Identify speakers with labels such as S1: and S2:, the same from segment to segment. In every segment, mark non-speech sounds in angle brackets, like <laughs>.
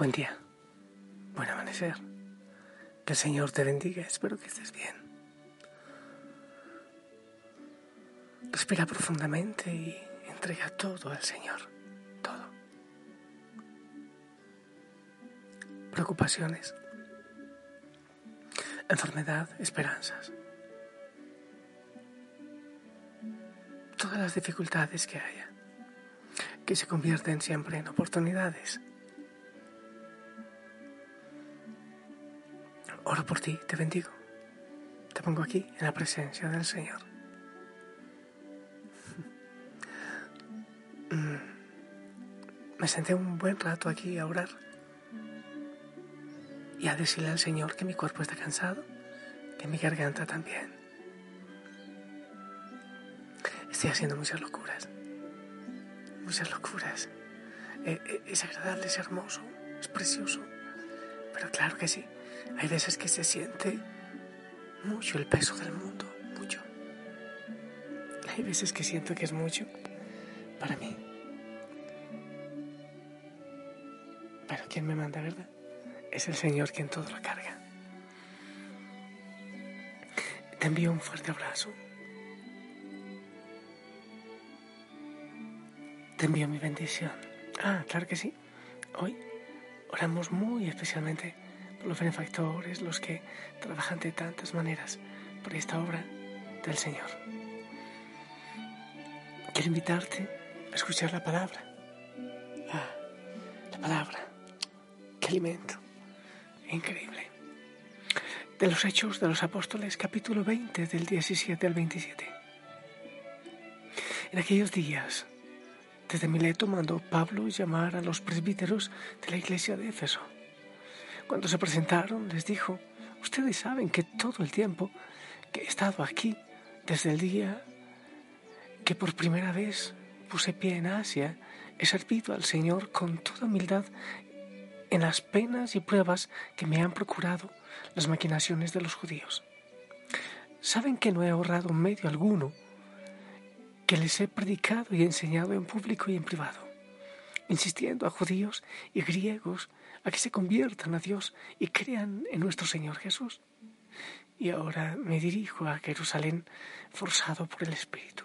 S1: Buen día, buen amanecer. Que el Señor te bendiga, espero que estés bien. Respira profundamente y entrega todo al Señor, todo. Preocupaciones, enfermedad, esperanzas. Todas las dificultades que haya, que se convierten siempre en oportunidades Oro por ti, te bendigo. Te pongo aquí en la presencia del Señor. <laughs> Mm. Me senté un buen rato aquí a orar y a decirle al Señor que mi cuerpo está cansado, que mi garganta también. Estoy haciendo muchas locuras, muchas locuras. Eh, eh, es agradable, es hermoso, es precioso, pero claro que sí hay veces que se siente mucho el peso del mundo, mucho. Hay veces que siento que es mucho para mí. Pero ¿quién me manda, verdad? Es el Señor quien todo lo carga. Te envío un fuerte abrazo. Te envío mi bendición. Ah, claro que sí. Hoy oramos muy especialmente los benefactores, los que trabajan de tantas maneras por esta obra del Señor. Quiero invitarte a escuchar la palabra. Ah, la palabra. Qué alimento. Increíble. De los Hechos de los Apóstoles, capítulo 20, del 17 al 27. En aquellos días, desde Mileto mandó Pablo llamar a los presbíteros de la iglesia de Éfeso cuando se presentaron, les dijo, ustedes saben que todo el tiempo que he estado aquí, desde el día que por primera vez puse pie en Asia, he servido al Señor con toda humildad en las penas y pruebas que me han procurado las maquinaciones de los judíos. Saben que no he ahorrado medio alguno, que les he predicado y enseñado en público y en privado, insistiendo a judíos y griegos a que se conviertan a Dios y crean en nuestro Señor Jesús. Y ahora me dirijo a Jerusalén forzado por el Espíritu.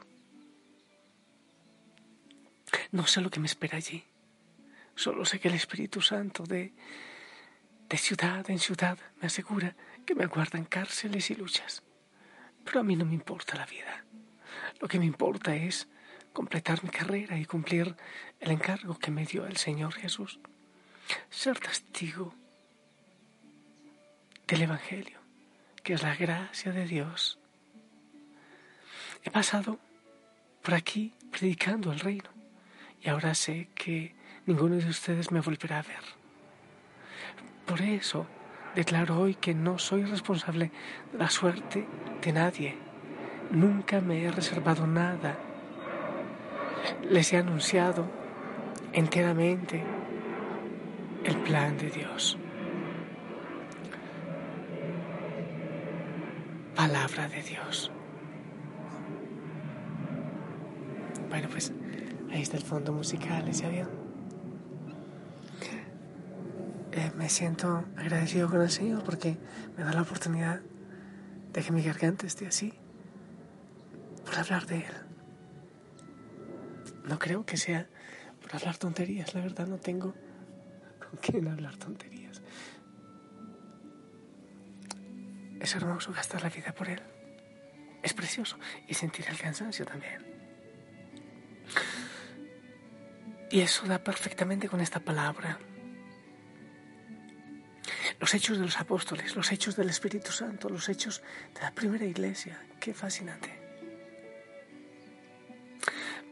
S1: No sé lo que me espera allí. Solo sé que el Espíritu Santo de, de ciudad en ciudad me asegura que me aguardan cárceles y luchas. Pero a mí no me importa la vida. Lo que me importa es completar mi carrera y cumplir el encargo que me dio el Señor Jesús ser testigo del Evangelio, que es la gracia de Dios. He pasado por aquí predicando el reino y ahora sé que ninguno de ustedes me volverá a ver. Por eso declaro hoy que no soy responsable de la suerte de nadie. Nunca me he reservado nada. Les he anunciado enteramente el plan de Dios. Palabra de Dios. Bueno, pues ahí está el fondo musical, ese avión. Eh, me siento agradecido con el Señor porque me da la oportunidad de que mi garganta esté así por hablar de Él. No creo que sea por hablar tonterías, la verdad no tengo <laughs> quieren hablar tonterías. Es hermoso gastar la vida por él. Es precioso. Y sentir el cansancio también. Y eso da perfectamente con esta palabra. Los hechos de los apóstoles, los hechos del Espíritu Santo, los hechos de la primera iglesia. Qué fascinante.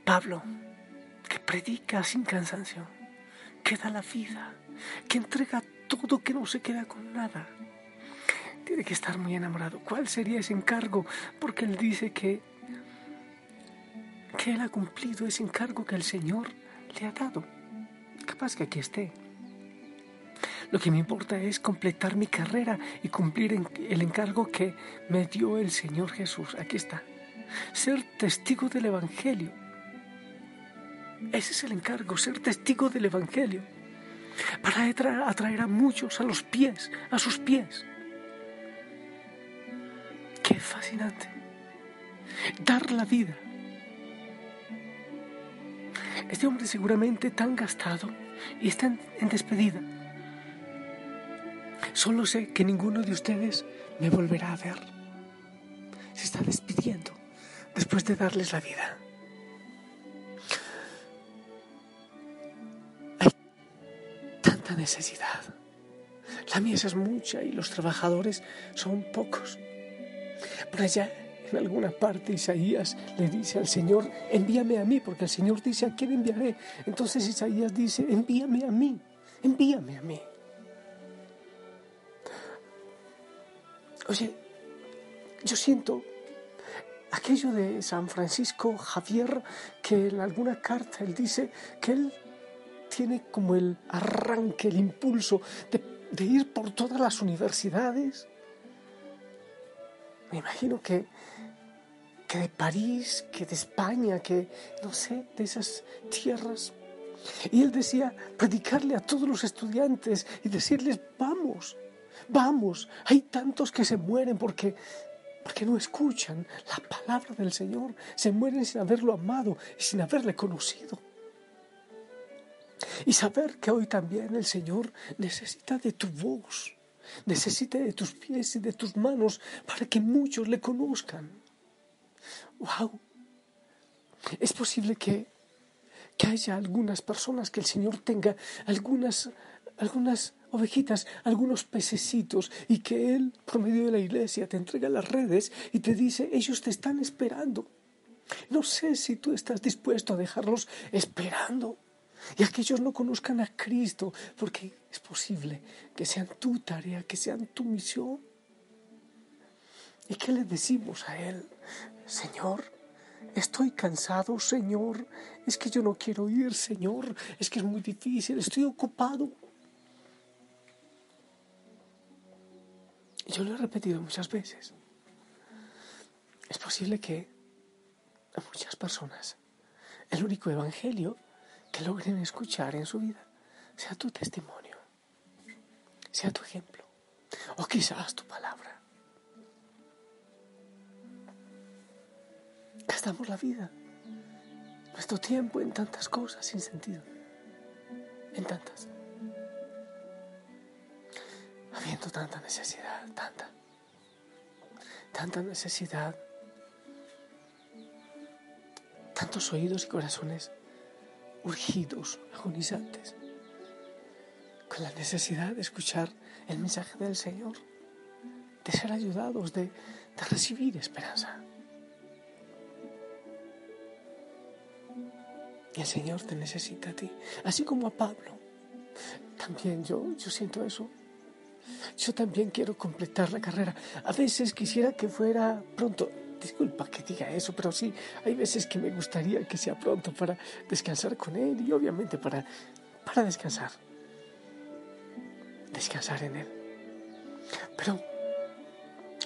S1: Pablo, que predica sin cansancio, que da la vida, que entrega todo, que no se queda con nada. Tiene que estar muy enamorado. ¿Cuál sería ese encargo? Porque él dice que, que él ha cumplido ese encargo que el Señor le ha dado. Capaz que aquí esté. Lo que me importa es completar mi carrera y cumplir el encargo que me dio el Señor Jesús. Aquí está. Ser testigo del Evangelio. Ese es el encargo, ser testigo del Evangelio. Para atraer a muchos a los pies, a sus pies. Qué fascinante. Dar la vida. Este hombre seguramente tan gastado y está en despedida. Solo sé que ninguno de ustedes me volverá a ver. Se está despidiendo después de darles la vida. Necesidad. La mies es mucha y los trabajadores son pocos. Por allá, en alguna parte, Isaías le dice al Señor, envíame a mí, porque el Señor dice, ¿a quién enviaré? Entonces Isaías dice, envíame a mí, envíame a mí. Oye, yo siento aquello de San Francisco Javier, que en alguna carta él dice que él tiene como el arranque, el impulso de, ir por todas las universidades. Me imagino que, que de París, que de España, que no sé, de esas tierras. Y él decía, predicarle a todos los estudiantes y decirles, vamos, Vamos, hay tantos que se mueren porque, porque no escuchan la palabra del Señor, se mueren sin haberlo amado y sin haberle conocido. Y saber que hoy también el Señor necesita de tu voz, necesita de tus pies y de tus manos para que muchos le conozcan. ¡Wow! Es posible que, que haya algunas personas, que el Señor tenga algunas, algunas ovejitas, algunos pececitos, y que Él, por medio de la iglesia, te entrega las redes y te dice, ellos te están esperando. No sé si tú estás dispuesto a dejarlos esperando y a que ellos no conozcan a Cristo, porque es posible que sean tu tarea, que sean tu misión. ¿Y qué le decimos a Él? Señor, estoy cansado, Señor, es que yo no quiero ir, Señor, es que es muy difícil, estoy ocupado. Yo lo he repetido muchas veces. Es posible que a muchas personas el único evangelio que logren escuchar en su vida sea tu testimonio, sea tu ejemplo, o quizás tu palabra. Gastamos la vida, nuestro tiempo en tantas cosas sin sentido, en tantas habiendo tanta necesidad, tanta, tanta necesidad, tantos oídos y corazones urgidos, agonizantes, con la necesidad de escuchar el mensaje del Señor, de ser ayudados, de, de recibir esperanza. Y el Señor te necesita a ti, así como a Pablo. También yo, yo siento eso yo también quiero completar la carrera. A veces quisiera que fuera pronto. Disculpa que diga eso, pero sí, hay veces que me gustaría que sea pronto para descansar con Él y obviamente para, para descansar. Descansar en Él. Pero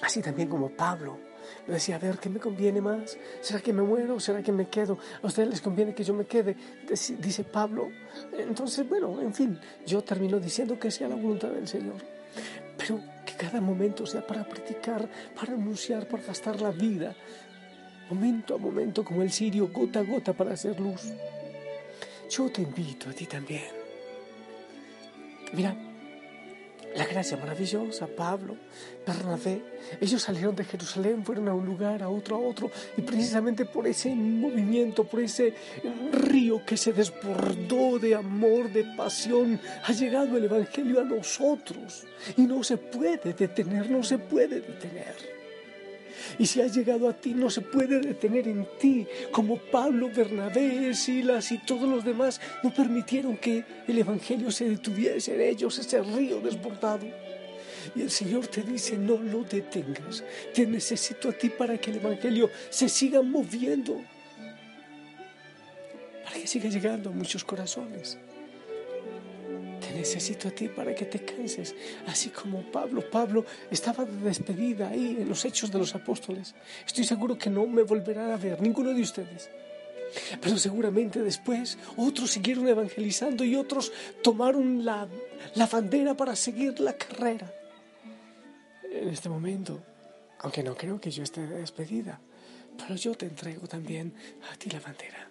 S1: así también como Pablo, me decía, a ver, ¿qué me conviene más? ¿Será que me muero o será que me quedo? ¿A ustedes les conviene que yo me quede? Dice Pablo. Entonces, bueno, en fin, yo termino diciendo que sea la voluntad del Señor pero cada momento sea para practicar, para anunciar, para gastar la vida, momento a momento como el sirio, gota a gota para hacer luz. Yo te invito a ti también. Mira, la gracia maravillosa, Pablo, Bernabé, ellos salieron de Jerusalén, fueron a un lugar, a otro, a otro, y precisamente por ese movimiento, por ese río que se desbordó de amor, de pasión, ha llegado el Evangelio a nosotros, y no se puede detener, no se puede detener. Y si ha llegado a ti, no se puede detener en ti, como Pablo, Bernabé, Silas y todos los demás no permitieron que el Evangelio se detuviese en ellos, ese río desbordado. Y el Señor te dice, no lo detengas, te necesito a ti para que el Evangelio se siga moviendo, para que siga llegando a muchos corazones necesito a ti para que te canses, así como Pablo. Pablo estaba de despedida ahí en los hechos de los apóstoles. Estoy seguro que no me volverá a ver ninguno de ustedes. Pero seguramente después otros siguieron evangelizando y otros tomaron la, la bandera para seguir la carrera. En este momento, aunque no creo que yo esté despedida, pero yo te entrego también a ti la bandera.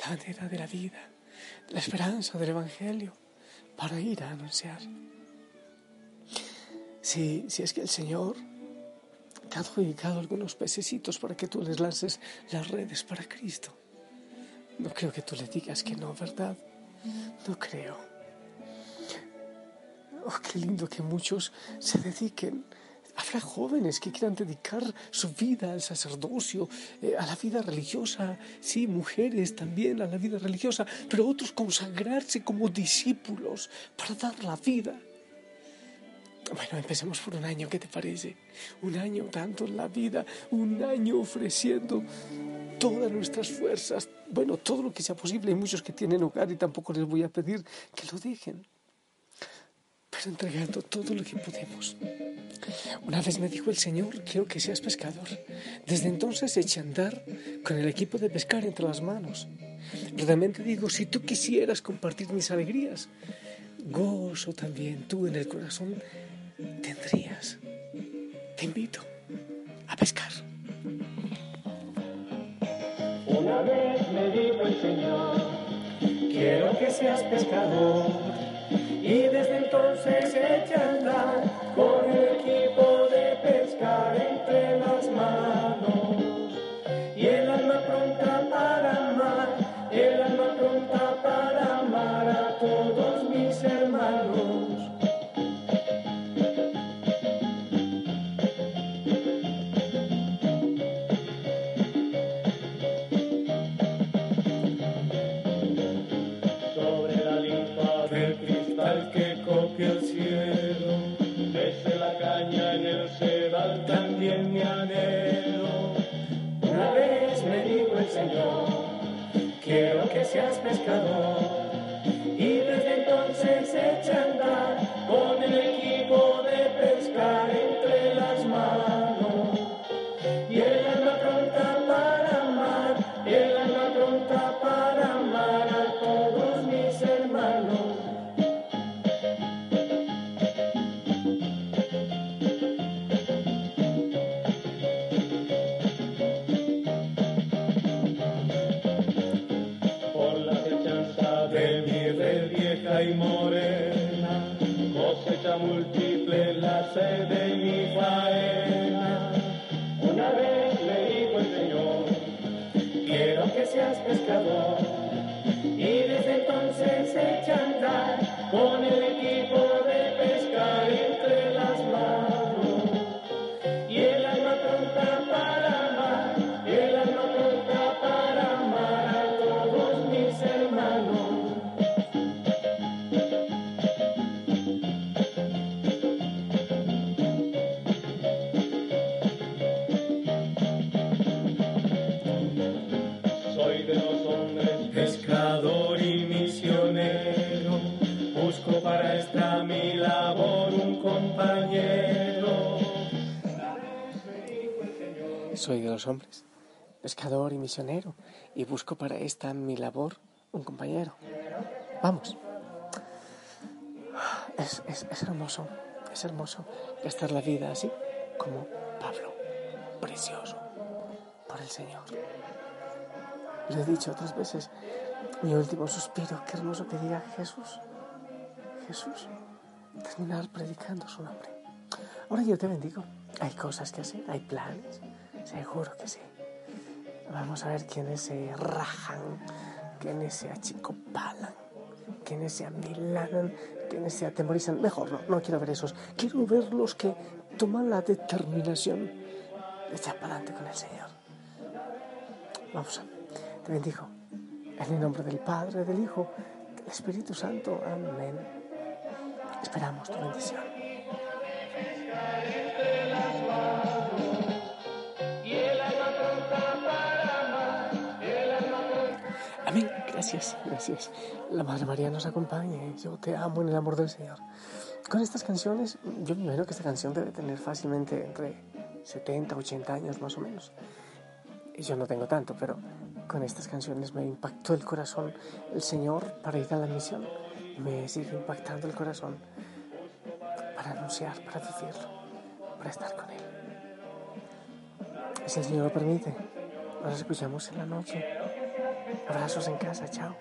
S1: La bandera de la vida, la esperanza del Evangelio, para ir a anunciar. Si, si es que el Señor te ha adjudicado algunos pececitos para que tú les lances las redes para Cristo. No creo que tú le digas que no, ¿verdad? No creo. Oh, qué lindo que muchos se dediquen. Habrá jóvenes que quieran dedicar su vida al sacerdocio, eh, a la vida religiosa, sí, mujeres también a la vida religiosa, pero otros consagrarse como discípulos para dar la vida bueno, empecemos por un año, ¿qué te parece? Un año dando la vida, un año ofreciendo todas nuestras fuerzas, bueno, todo lo que sea posible. Hay muchos que tienen hogar y tampoco les voy a pedir que lo dejen, entregando todo lo que podemos. Una vez me dijo el Señor, quiero que seas pescador. Desde entonces eché a andar con el equipo de pescar entre las manos. Realmente digo, si tú quisieras compartir mis alegrías, gozo también tú en el corazón tendrías. Te invito a pescar.
S2: Una vez me dijo el Señor, quiero que seas pescador. Y desde entonces echa a andar con el equipo de pescar entre las manos. Y el alma pronta para amar, el alma pronta y morena, cosecha múltiple Soy de los hombres, pescador y misionero,
S1: y busco para esta mi labor un compañero. Vamos. Es, es, es hermoso, es hermoso gastar la vida así como Pablo, precioso por el Señor. Lo he dicho otras veces, mi último suspiro, qué hermoso que diga Jesús, Jesús, terminar predicando su nombre. Ahora yo te bendigo, hay cosas que hacer, hay planes, seguro que sí. Vamos a ver quiénes se rajan, quiénes se achicopalan, quiénes se amilanan, quiénes se atemorizan. Mejor, no, no quiero ver esos. Quiero ver los que toman la determinación de echar para adelante con el Señor. Vamos, te bendigo. En el nombre del Padre, del Hijo, del Espíritu Santo. Amén. Esperamos tu bendición. Gracias, gracias. La Madre María nos acompañe. Yo te amo en el amor del Señor. Con estas canciones, yo me imagino que esta canción debe tener fácilmente entre 70, 80 años más o menos. Y yo no tengo tanto, pero con estas canciones me impactó el corazón el Señor para ir a la misión y me sigue impactando el corazón para anunciar, para vivirlo, para estar con Él. Si el Señor lo permite, nos escuchamos en la noche. Abrazos en casa, chao.